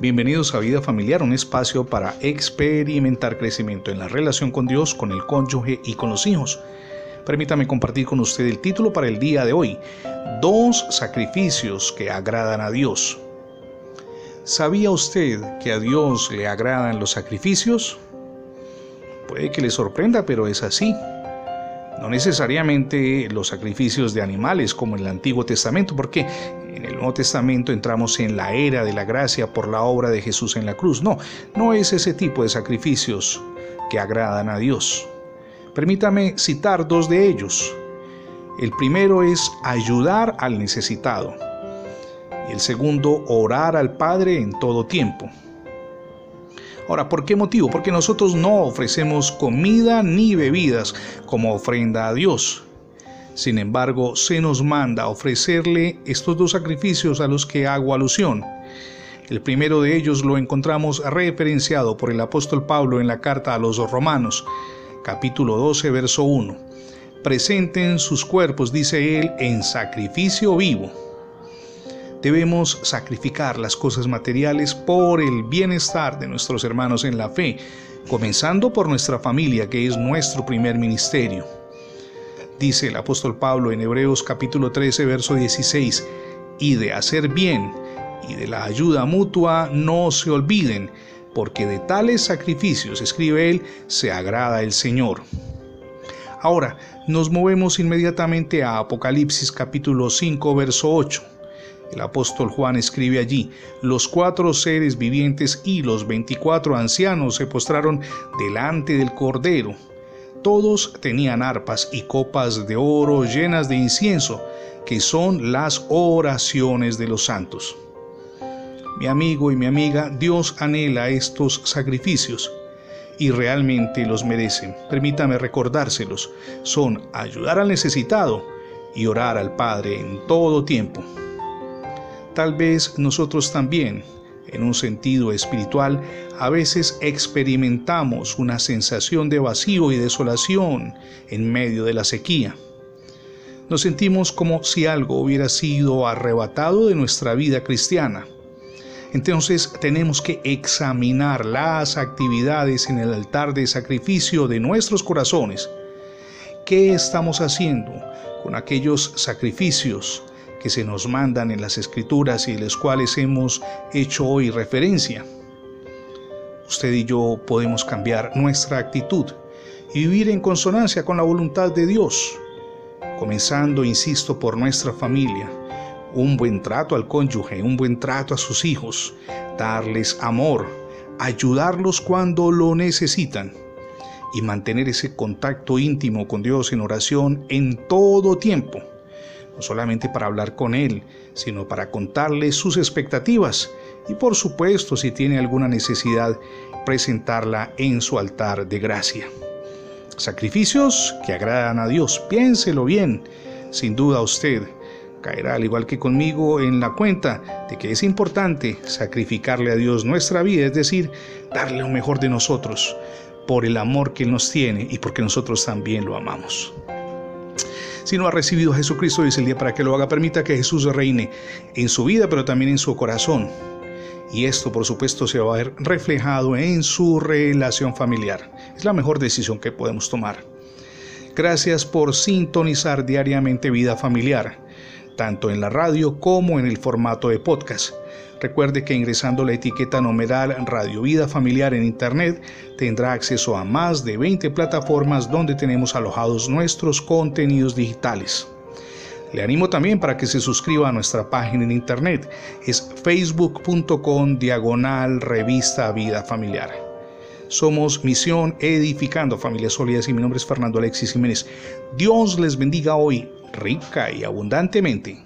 Bienvenidos a Vida Familiar, un espacio para experimentar crecimiento en la relación con Dios, con el cónyuge y con los hijos. Permítame compartir con usted el título para el día de hoy. Dos sacrificios que agradan a Dios. ¿Sabía usted que a Dios le agradan los sacrificios? Puede que le sorprenda, pero es así. No necesariamente los sacrificios de animales como en el Antiguo Testamento, porque en el Nuevo Testamento entramos en la era de la gracia por la obra de Jesús en la cruz. No, no es ese tipo de sacrificios que agradan a Dios. Permítame citar dos de ellos. El primero es ayudar al necesitado y el segundo orar al Padre en todo tiempo. Ahora, ¿por qué motivo? Porque nosotros no ofrecemos comida ni bebidas como ofrenda a Dios. Sin embargo, se nos manda ofrecerle estos dos sacrificios a los que hago alusión. El primero de ellos lo encontramos referenciado por el apóstol Pablo en la carta a los romanos, capítulo 12, verso 1. Presenten sus cuerpos, dice él, en sacrificio vivo Debemos sacrificar las cosas materiales por el bienestar de nuestros hermanos en la fe, comenzando por nuestra familia, que es nuestro primer ministerio. Dice el apóstol Pablo en Hebreos capítulo 13, verso 16, y de hacer bien y de la ayuda mutua no se olviden, porque de tales sacrificios, escribe él, se agrada el Señor. Ahora, nos movemos inmediatamente a Apocalipsis capítulo 5, verso 8 el apóstol Juan escribe allí, los cuatro seres vivientes y los veinticuatro ancianos se postraron delante del Cordero. Todos tenían arpas y copas de oro llenas de incienso, que son las oraciones de los santos. Mi amigo y mi amiga, Dios anhela estos sacrificios y realmente los merecen. Permítame recordárselos. Son ayudar al necesitado y orar al Padre en todo tiempo. Tal vez nosotros también, en un sentido espiritual, a veces experimentamos una sensación de vacío y desolación en medio de la sequía. Nos sentimos como si algo hubiera sido arrebatado de nuestra vida cristiana. Entonces tenemos que examinar las actividades en el altar de sacrificio de nuestros corazones. ¿Qué estamos haciendo con aquellos sacrificios que se nos mandan en las escrituras y de las cuales hemos hecho hoy referencia. Usted y yo podemos cambiar nuestra actitud y vivir en consonancia con la voluntad de Dios, comenzando, insisto, por nuestra familia, un buen trato al cónyuge, un buen trato a sus hijos, darles amor, ayudarlos cuando lo necesitan y mantener ese contacto íntimo con Dios en oración en todo tiempo no solamente para hablar con Él, sino para contarle sus expectativas y por supuesto si tiene alguna necesidad, presentarla en su altar de gracia. Sacrificios que agradan a Dios, piénselo bien, sin duda usted caerá al igual que conmigo en la cuenta de que es importante sacrificarle a Dios nuestra vida, es decir, darle lo mejor de nosotros, por el amor que Él nos tiene y porque nosotros también lo amamos. Si no ha recibido a Jesucristo, es el día para que lo haga. Permita que Jesús reine en su vida, pero también en su corazón. Y esto, por supuesto, se va a ver reflejado en su relación familiar. Es la mejor decisión que podemos tomar. Gracias por sintonizar diariamente vida familiar, tanto en la radio como en el formato de podcast. Recuerde que ingresando la etiqueta numeral Radio Vida Familiar en Internet tendrá acceso a más de 20 plataformas donde tenemos alojados nuestros contenidos digitales. Le animo también para que se suscriba a nuestra página en internet. Es facebook.com diagonal revista Vida Familiar. Somos Misión Edificando Familias Sólidas y mi nombre es Fernando Alexis Jiménez. Dios les bendiga hoy rica y abundantemente.